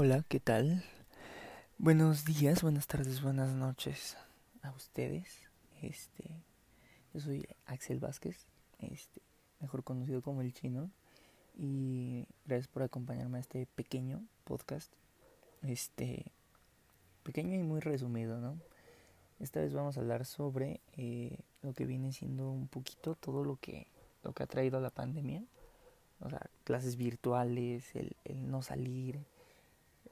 Hola, ¿qué tal? Buenos días, buenas tardes, buenas noches a ustedes. Este, yo soy Axel Vázquez, este, mejor conocido como el chino, y gracias por acompañarme a este pequeño podcast. Este, pequeño y muy resumido, ¿no? Esta vez vamos a hablar sobre eh, lo que viene siendo un poquito todo lo que lo que ha traído la pandemia, o sea, clases virtuales, el, el no salir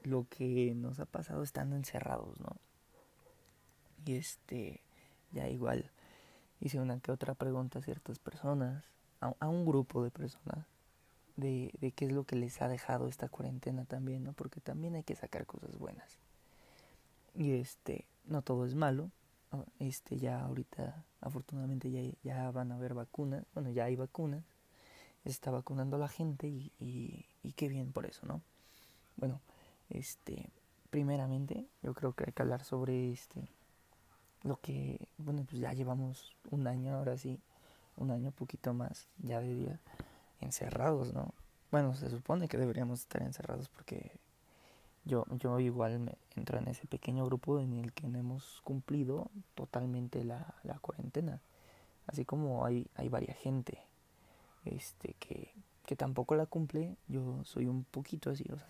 lo que nos ha pasado estando encerrados, ¿no? Y este, ya igual hice una que otra pregunta a ciertas personas, a, un grupo de personas, de, de, qué es lo que les ha dejado esta cuarentena también, ¿no? Porque también hay que sacar cosas buenas. Y este, no todo es malo. Este, ya ahorita, afortunadamente, ya, ya van a haber vacunas. Bueno, ya hay vacunas. Está vacunando la gente y, y qué bien por eso, ¿no? Bueno, este, primeramente, yo creo que hay que hablar sobre este lo que, bueno, pues ya llevamos un año ahora sí, un año poquito más ya de día encerrados, ¿no? Bueno, se supone que deberíamos estar encerrados porque yo, yo igual me entro en ese pequeño grupo en el que no hemos cumplido totalmente la, la cuarentena. Así como hay, hay varias gente este que, que tampoco la cumple, yo soy un poquito así, o sea,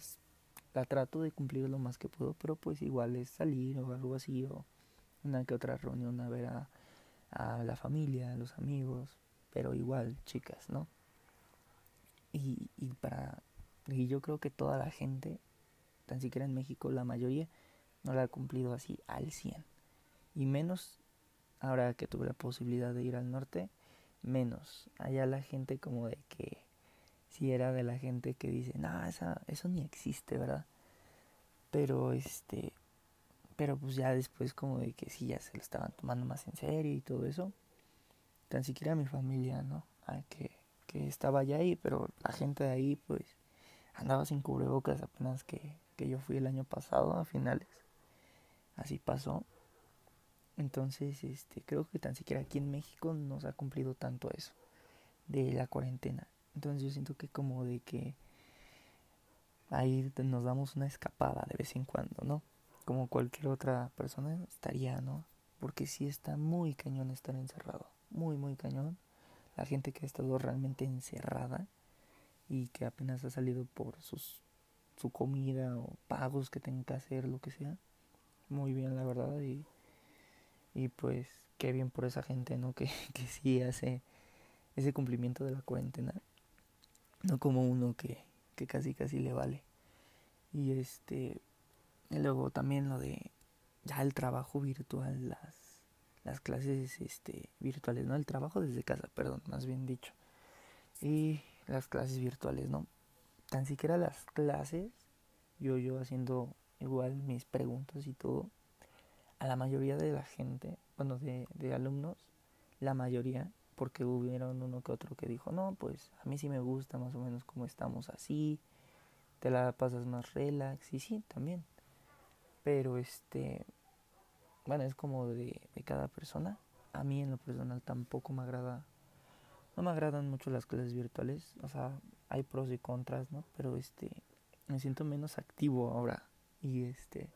la trato de cumplir lo más que puedo, pero pues igual es salir o algo así, o una que otra reunión a ver a, la familia, a los amigos, pero igual, chicas, ¿no? Y, y para y yo creo que toda la gente, tan siquiera en México, la mayoría no la ha cumplido así al 100. Y menos ahora que tuve la posibilidad de ir al norte, menos. Allá la gente como de que si era de la gente que dice, no, esa, eso ni existe, ¿verdad? Pero este, pero pues ya después como de que sí, ya se lo estaban tomando más en serio y todo eso. Tan siquiera mi familia, ¿no? Ah, que, que estaba ya ahí, pero la gente de ahí pues andaba sin cubrebocas apenas que, que yo fui el año pasado a finales. Así pasó. Entonces, este, creo que tan siquiera aquí en México no se ha cumplido tanto eso de la cuarentena. Entonces yo siento que como de que ahí nos damos una escapada de vez en cuando, ¿no? Como cualquier otra persona estaría, ¿no? Porque sí está muy cañón estar encerrado, muy, muy cañón. La gente que ha estado realmente encerrada y que apenas ha salido por sus, su comida o pagos que tenga que hacer, lo que sea. Muy bien, la verdad. Y, y pues qué bien por esa gente, ¿no? Que, que sí hace ese cumplimiento de la cuarentena no como uno que, que casi casi le vale. Y este, luego también lo de ya el trabajo virtual, las, las clases este, virtuales, ¿no? El trabajo desde casa, perdón, más bien dicho. Y las clases virtuales, ¿no? Tan siquiera las clases, yo, yo haciendo igual mis preguntas y todo, a la mayoría de la gente, bueno, de, de alumnos, la mayoría porque hubieron uno que otro que dijo, no, pues a mí sí me gusta más o menos como estamos así, te la pasas más relax, y sí, también. Pero este, bueno, es como de, de cada persona. A mí en lo personal tampoco me agrada, no me agradan mucho las clases virtuales, o sea, hay pros y contras, ¿no? Pero este, me siento menos activo ahora y este,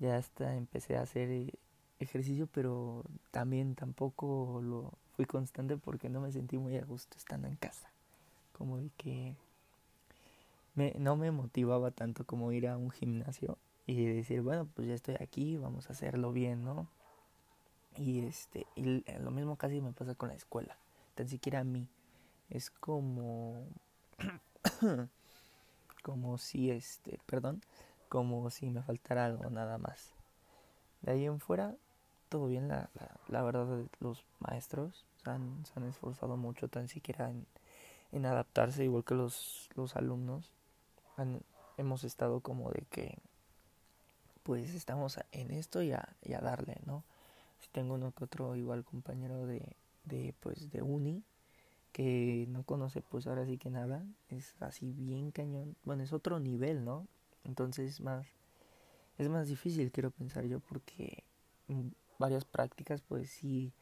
ya hasta empecé a hacer eh, ejercicio, pero también tampoco lo fui constante porque no me sentí muy a gusto estando en casa. Como de que me, no me motivaba tanto como ir a un gimnasio y decir, bueno, pues ya estoy aquí, vamos a hacerlo bien, ¿no? Y este, y lo mismo casi me pasa con la escuela, tan siquiera a mí. Es como como si este, perdón, como si me faltara algo nada más. De ahí en fuera todo bien, la, la, verdad, los maestros se han, han esforzado mucho, tan siquiera en, en adaptarse, igual que los, los alumnos. Han, hemos estado como de que, pues estamos en esto y a, y a darle, ¿no? Si tengo uno que otro igual compañero de, de, pues, de uni, que no conoce pues ahora sí que nada, es así bien cañón, bueno, es otro nivel, ¿no? Entonces más, es más difícil, quiero pensar yo, porque varias prácticas pues sí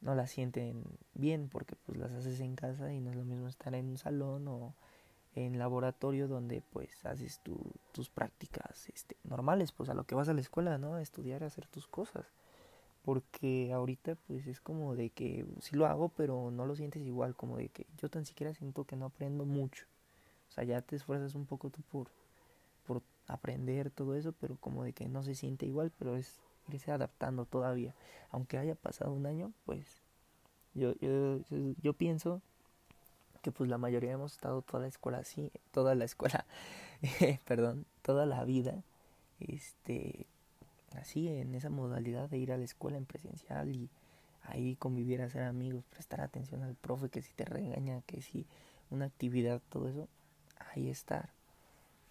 no las sienten bien porque pues las haces en casa y no es lo mismo estar en un salón o en laboratorio donde pues haces tu, tus prácticas este, normales, pues a lo que vas a la escuela, ¿no? A estudiar, a hacer tus cosas. Porque ahorita pues es como de que sí lo hago, pero no lo sientes igual, como de que yo tan siquiera siento que no aprendo mucho. O sea, ya te esfuerzas un poco tú por, por aprender todo eso, pero como de que no se siente igual, pero es irse adaptando todavía. Aunque haya pasado un año, pues yo, yo, yo pienso que pues la mayoría hemos estado toda la escuela así, toda la escuela, perdón, toda la vida, este, así en esa modalidad de ir a la escuela en presencial y ahí convivir, hacer amigos, prestar atención al profe, que si te regaña, que si una actividad, todo eso, ahí estar.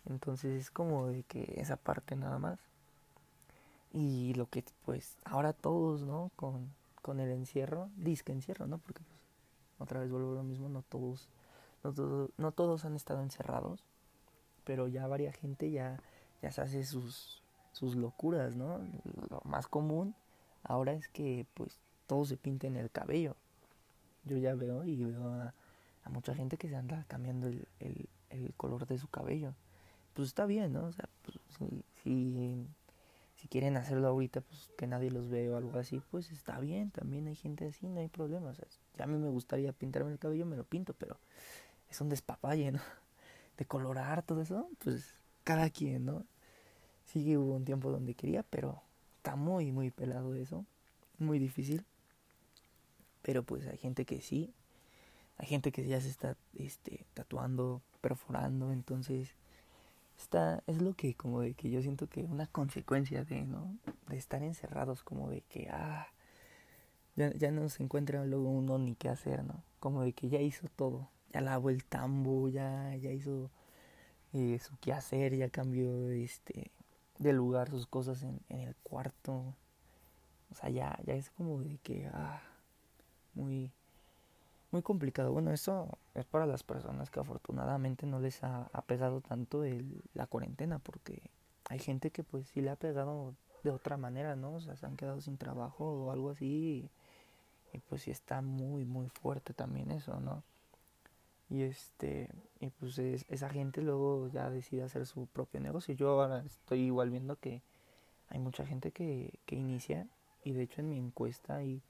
Entonces es como de que esa parte nada más. Y lo que pues ahora todos, ¿no? Con, con el encierro, disque encierro, ¿no? Porque pues otra vez vuelvo a lo mismo, no todos, no todos, no todos han estado encerrados, pero ya varias gente ya, ya se hace sus, sus locuras, ¿no? Lo más común ahora es que pues todos se pinten el cabello. Yo ya veo y veo a, mucha gente que se anda cambiando el, el, el, color de su cabello. Pues está bien, ¿no? O sea, pues, si, si si quieren hacerlo ahorita, pues que nadie los ve o algo así, pues está bien, también hay gente así, no hay problema. O sea, ya a mí me gustaría pintarme el cabello, me lo pinto, pero es un despapalle, ¿no? De colorar todo eso, pues cada quien, ¿no? Sí hubo un tiempo donde quería, pero está muy, muy pelado eso, muy difícil. Pero pues hay gente que sí, hay gente que ya se está este, tatuando, perforando, entonces está es lo que como de que yo siento que una consecuencia de no de estar encerrados como de que ah ya, ya no se encuentra luego uno ni qué hacer no como de que ya hizo todo ya lavó el tambo ya ya hizo eh, su quehacer ya cambió este de lugar sus cosas en, en el cuarto. O sea ya ya es como de que ah muy muy complicado. Bueno, eso es para las personas que afortunadamente no les ha, pegado tanto el, la cuarentena, porque hay gente que pues sí le ha pegado de otra manera, ¿no? O sea, se han quedado sin trabajo o algo así. Y, pues sí está muy, muy fuerte también eso, ¿no? Y este, y pues esa gente luego ya decide hacer su propio negocio. Yo ahora estoy igual viendo que hay mucha gente que, que inicia, y de hecho en mi encuesta y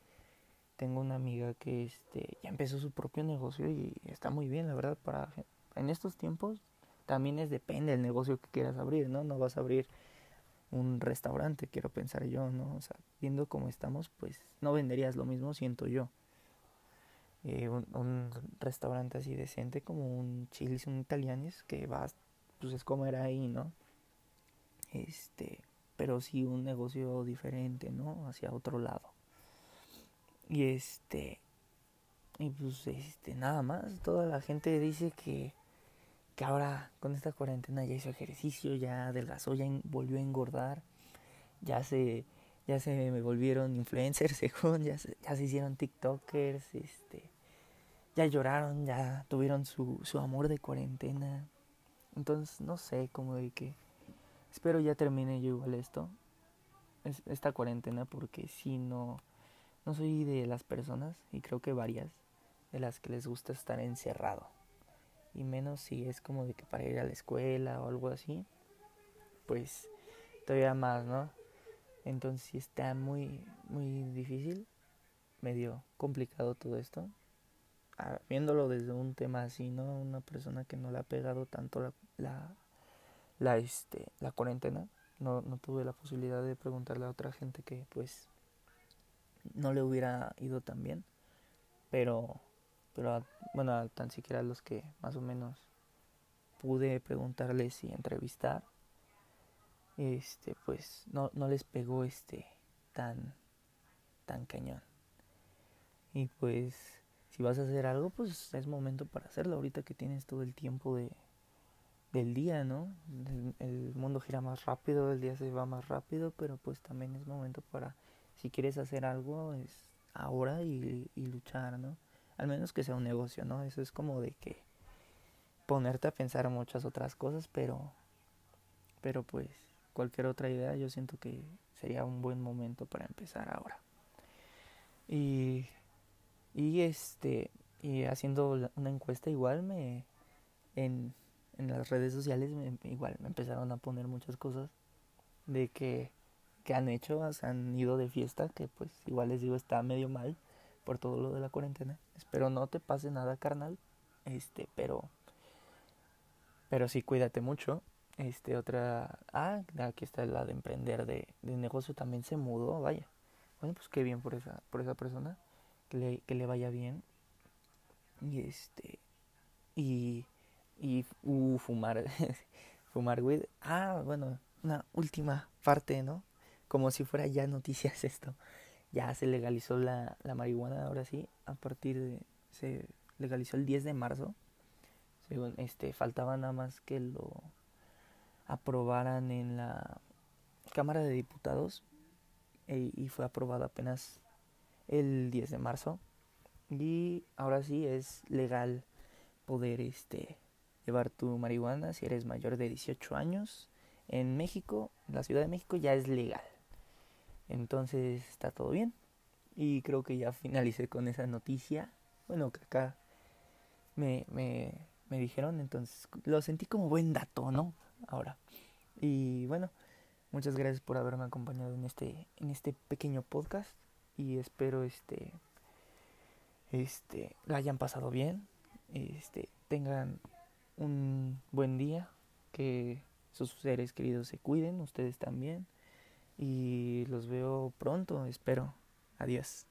tengo una amiga que este ya empezó su propio negocio y está muy bien, la verdad, para en estos tiempos también es depende del negocio que quieras abrir, ¿no? No vas a abrir un restaurante, quiero pensar yo, ¿no? O sea, viendo cómo estamos, pues no venderías lo mismo, siento yo. Eh, un, restaurante así decente como un chilis, un italianis, que vas, pues es comer ahí, ¿no? Este, pero sí un negocio diferente, ¿no? Hacia otro lado. Y este. Y pues este, nada más. Toda la gente dice que, que ahora con esta cuarentena ya hizo ejercicio, ya adelgazó, ya volvió a engordar. Ya se, ya se me volvieron influencers, según, ya se, ya se hicieron TikTokers, este. Ya lloraron, ya tuvieron su, su amor de cuarentena. Entonces, no sé, como de que. Espero ya termine yo igual esto. esta cuarentena, porque si no no soy de las personas, y creo que varias, de las que les gusta estar encerrado. Y menos si es como de que para ir a la escuela o algo así, pues todavía más, ¿no? Entonces sí está muy, muy difícil, medio complicado todo esto. Ah, viéndolo desde un tema así, ¿no? Una persona que no le ha pegado tanto la, la, la, este, la cuarentena. No, no tuve la posibilidad de preguntarle a otra gente que pues no le hubiera ido tan bien. Pero, pero bueno, tan siquiera los que más o menos pude preguntarles y entrevistar, este, pues no, no les pegó este tan, tan cañón. Y pues, si vas a hacer algo, pues es momento para hacerlo. Ahorita que tienes todo el tiempo de, del día, ¿no? El, mundo gira más rápido, el día se va más rápido, pero pues también es momento para si quieres hacer algo es ahora y, luchar, ¿no? Al menos que sea un negocio, ¿no? Eso es como de que ponerte a pensar muchas otras cosas, pero pero pues cualquier otra idea yo siento que sería un buen momento para empezar ahora. Y y este y haciendo una encuesta igual me en en las redes sociales igual me empezaron a poner muchas cosas de que, que han hecho, o sea, han ido de fiesta, que pues igual les digo está medio mal por todo lo de la cuarentena. Espero no te pase nada, carnal. Este, pero pero sí cuídate mucho. Este, otra, ah, aquí está la de emprender de, de negocio también se mudó, vaya. Bueno, pues qué bien por esa por esa persona, que le, que le vaya bien. Y este y y uh, fumar fumar weed. Ah, bueno, una última parte, ¿no? Como si fuera ya noticias esto. Ya se legalizó la, la marihuana, ahora sí, a partir de... Se legalizó el 10 de marzo. Según este, faltaba nada más que lo aprobaran en la Cámara de Diputados e, y fue aprobado apenas el 10 de marzo y ahora sí es legal poder este llevar tu marihuana si eres mayor de 18 años en México, en la Ciudad de México ya es legal. Entonces está todo bien. Y creo que ya finalicé con esa noticia. Bueno, que acá me, me, me dijeron, entonces lo sentí como buen dato, ¿no? Ahora. Y bueno, muchas gracias por haberme acompañado en este, en este pequeño podcast. Y espero este, este, la hayan pasado bien. Este, tengan un buen día. Que sus seres queridos se cuiden, ustedes también. Y los veo pronto, espero. Adiós.